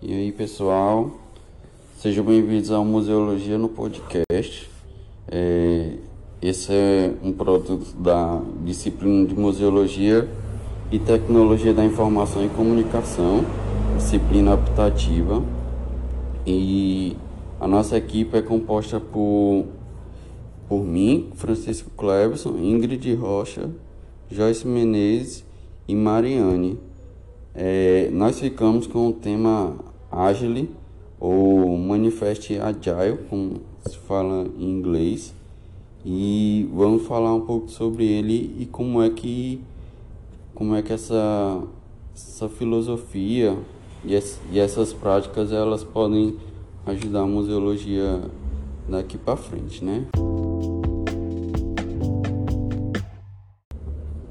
E aí, pessoal, sejam bem-vindos ao Museologia no Podcast. É, esse é um produto da disciplina de Museologia e Tecnologia da Informação e Comunicação, disciplina optativa. E a nossa equipe é composta por, por mim, Francisco Cleberson, Ingrid Rocha, Joyce Menezes e Mariane. É, nós ficamos com o tema Agile ou Manifest Agile, como se fala em inglês, e vamos falar um pouco sobre ele e como é que como é que essa essa filosofia e, es, e essas práticas elas podem ajudar a museologia daqui para frente, né?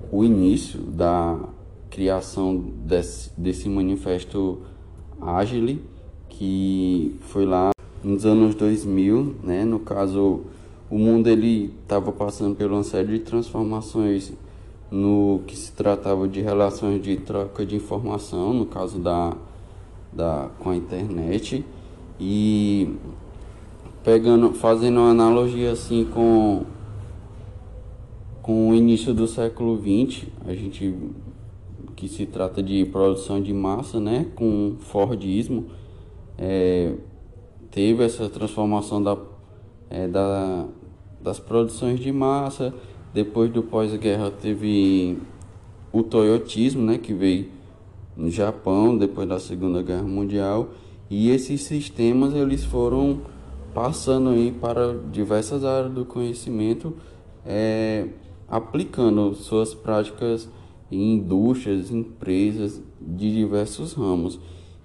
O início da criação desse, desse manifesto Agile, que foi lá nos anos 2000, né? No caso, o mundo ele estava passando por uma série de transformações no que se tratava de relações de troca de informação, no caso da, da com a internet e pegando, fazendo uma analogia assim com com o início do século XX, a gente que se trata de produção de massa, né, com Fordismo, é, teve essa transformação da, é, da, das produções de massa. Depois do pós-guerra teve o Toyotismo, né, que veio no Japão depois da Segunda Guerra Mundial. E esses sistemas eles foram passando aí para diversas áreas do conhecimento, é, aplicando suas práticas em indústrias, empresas de diversos ramos.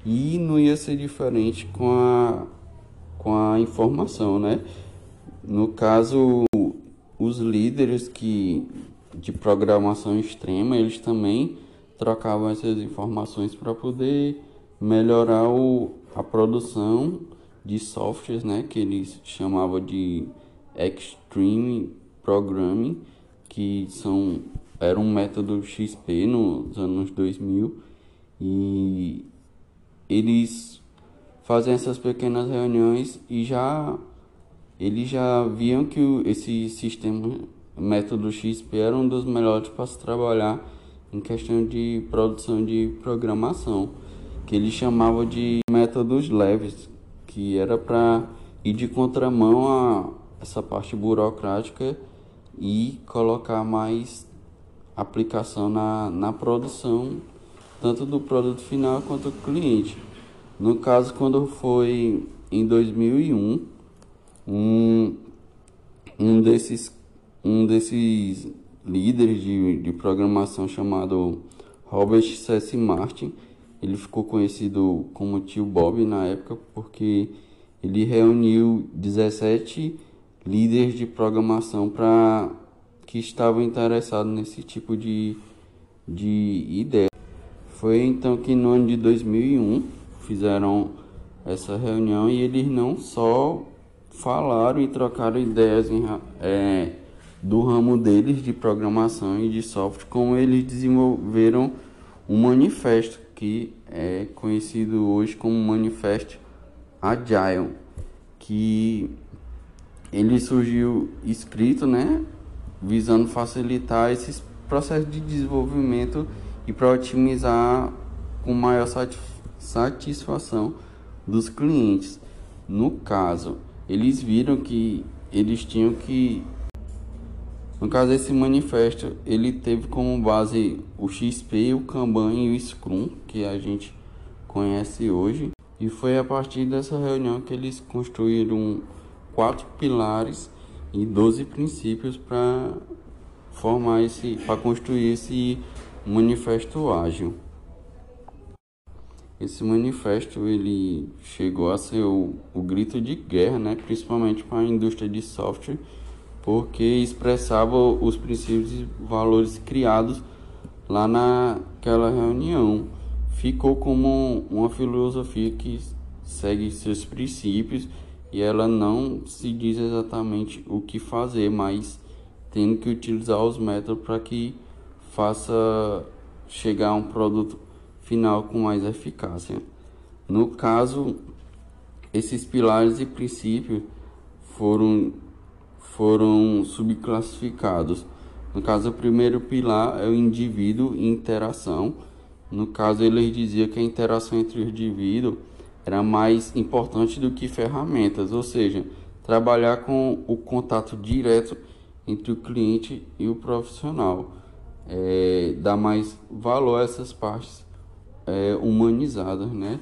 E não ia ser diferente com a, com a informação, né? No caso, os líderes que de programação extrema, eles também trocavam essas informações para poder melhorar o, a produção de softwares, né, que eles chamavam de Extreme Programming, que são era um método XP nos anos 2000 e eles fazem essas pequenas reuniões e já eles já viam que esse sistema método XP era um dos melhores para se trabalhar em questão de produção de programação, que eles chamavam de métodos leves, que era para ir de contramão a essa parte burocrática e colocar mais aplicação na, na produção, tanto do produto final quanto do cliente. No caso, quando foi em 2001, um, um, desses, um desses líderes de, de programação chamado Robert C. Martin, ele ficou conhecido como tio Bob na época porque ele reuniu 17 líderes de programação para que estavam interessados nesse tipo de, de ideia. Foi então que no ano de 2001 fizeram essa reunião e eles não só falaram e trocaram ideias em, é, do ramo deles de programação e de software, como eles desenvolveram um manifesto que é conhecido hoje como Manifesto Agile, que ele surgiu escrito, né, visando facilitar esses processos de desenvolvimento e para otimizar com maior satisfação dos clientes. No caso, eles viram que eles tinham que no caso esse manifesto, ele teve como base o XP, o Kanban e o Scrum, que a gente conhece hoje. E foi a partir dessa reunião que eles construíram quatro pilares e 12 princípios para formar esse, para construir esse manifesto ágil. Esse manifesto ele chegou a ser o, o grito de guerra, né, principalmente para a indústria de software, porque expressava os princípios e valores criados lá naquela reunião. Ficou como uma filosofia que segue seus princípios e ela não se diz exatamente o que fazer, mas tendo que utilizar os métodos para que faça chegar a um produto final com mais eficácia. No caso, esses pilares e princípios foram, foram subclassificados. No caso, o primeiro pilar é o indivíduo e interação. No caso, ele dizia que a interação entre o indivíduo era mais importante do que ferramentas, ou seja, trabalhar com o contato direto entre o cliente e o profissional. É, mais valor a essas partes é, humanizadas, né?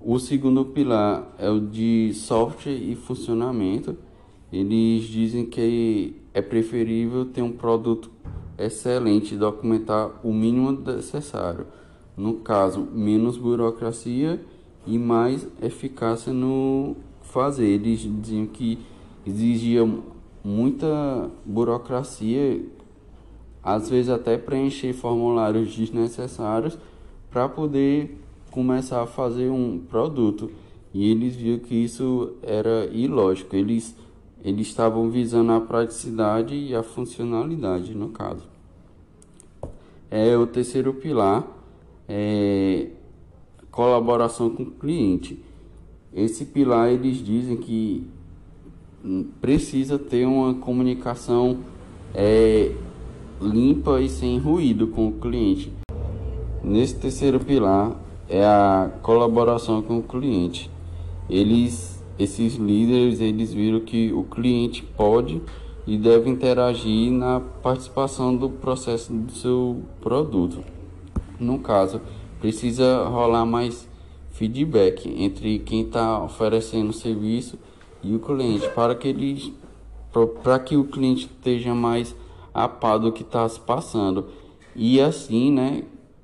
O segundo pilar é o de software e funcionamento. Eles dizem que é preferível ter um produto excelente e documentar o mínimo necessário. No caso, menos burocracia e mais eficácia no fazer. Eles diziam que exigia muita burocracia, às vezes até preencher formulários desnecessários para poder começar a fazer um produto. E eles viram que isso era ilógico. Eles, eles estavam visando a praticidade e a funcionalidade, no caso. É o terceiro pilar, é colaboração com o cliente. Esse pilar eles dizem que precisa ter uma comunicação é, limpa e sem ruído com o cliente. Nesse terceiro pilar, é a colaboração com o cliente. Eles, esses líderes, eles viram que o cliente pode e deve interagir na participação do processo do seu produto. No caso, precisa rolar mais feedback entre quem está oferecendo o serviço e o cliente para que eles para que o cliente esteja mais a par do que está se passando e assim né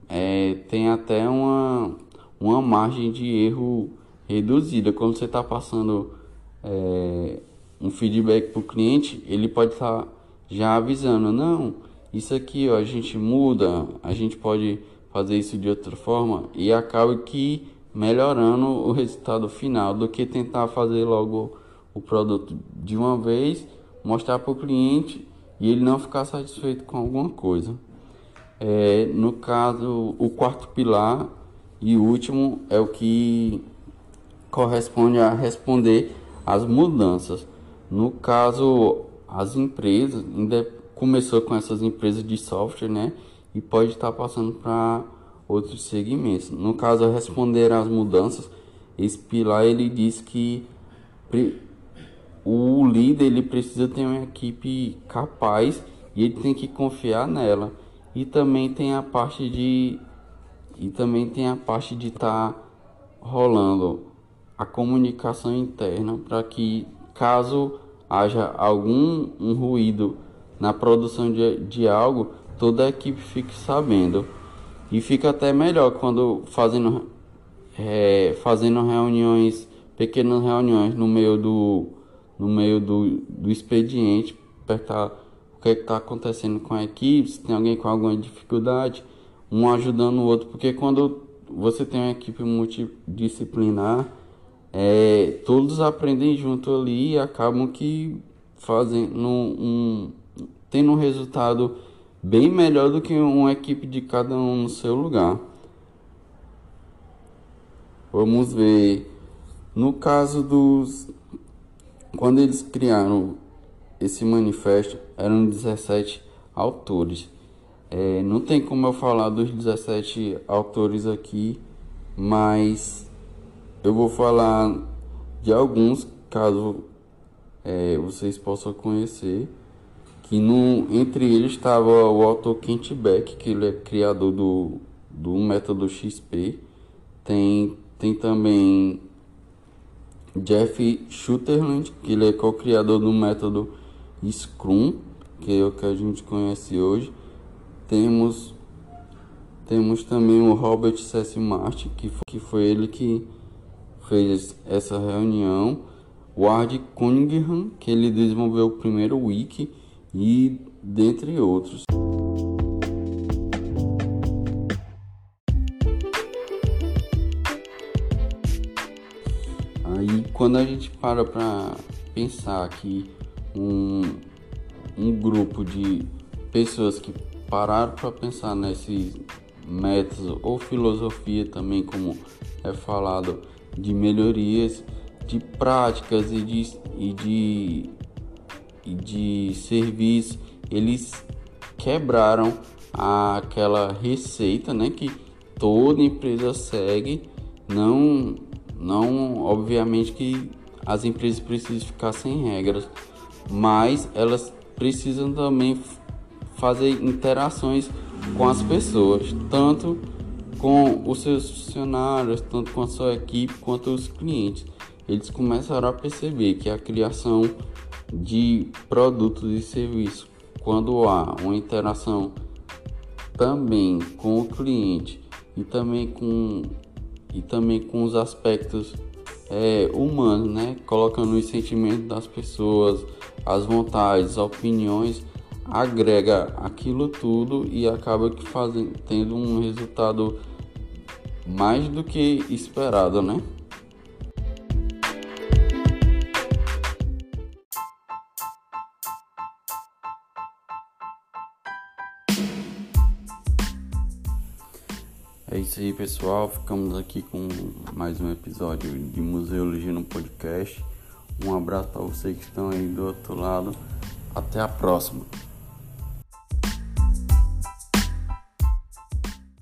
é, tem até uma, uma margem de erro reduzida. Quando você está passando é, um feedback para o cliente, ele pode estar tá já avisando, não, isso aqui ó, a gente muda, a gente pode fazer isso de outra forma e acaba que melhorando o resultado final do que tentar fazer logo o produto de uma vez, mostrar para o cliente e ele não ficar satisfeito com alguma coisa. É, no caso, o quarto pilar e último é o que corresponde a responder às mudanças. No caso, as empresas, ainda começou com essas empresas de software, né? E pode estar passando para outros segmentos. No caso, responder às mudanças, esse pilar ele diz que o líder ele precisa ter uma equipe capaz e ele tem que confiar nela e também tem a parte de e também tem a parte de estar tá rolando a comunicação interna para que caso haja algum um ruído na produção de, de algo toda a equipe fique sabendo. E fica até melhor quando fazendo é, fazendo reuniões pequenas reuniões no meio do no meio do, do expediente para que é está acontecendo com a equipe, se tem alguém com alguma dificuldade, um ajudando o outro, porque quando você tem uma equipe multidisciplinar, é, todos aprendem junto ali e acabam que fazendo um, tendo um resultado bem melhor do que uma equipe de cada um no seu lugar. Vamos ver. No caso dos. Quando eles criaram esse manifesto eram 17 autores. É, não tem como eu falar dos 17 autores aqui, mas eu vou falar de alguns, caso é, vocês possam conhecer. Que no, entre eles estava o autor Kent Beck, que ele é criador do, do método XP. Tem, tem também Jeff Schutterland, que ele é co-criador do método Scrum, que é o que a gente conhece hoje. Temos temos também o Robert C. Martin, que foi, que foi ele que fez essa reunião. O Ard Cunningham, que ele desenvolveu o primeiro wiki e dentre outros. Aí quando a gente para para pensar que um, um grupo de pessoas que pararam para pensar nesses métodos ou filosofia também como é falado de melhorias, de práticas e de, e de, de serviço. Eles quebraram aquela receita né, que toda empresa segue. Não, não, obviamente que as empresas precisam ficar sem regras, mas elas precisam também fazer interações com as pessoas, tanto com os seus funcionários, tanto com a sua equipe quanto os clientes. Eles começaram a perceber que a criação de produtos e serviços, quando há uma interação também com o cliente e também com e também com os aspectos é, humanos, né? Colocando os sentimentos das pessoas, as vontades, opiniões, agrega aquilo tudo e acaba que fazem, tendo um resultado mais do que esperado, né? É isso aí, pessoal. Ficamos aqui com mais um episódio de Museologia no Podcast. Um abraço para vocês que estão aí do outro lado. Até a próxima.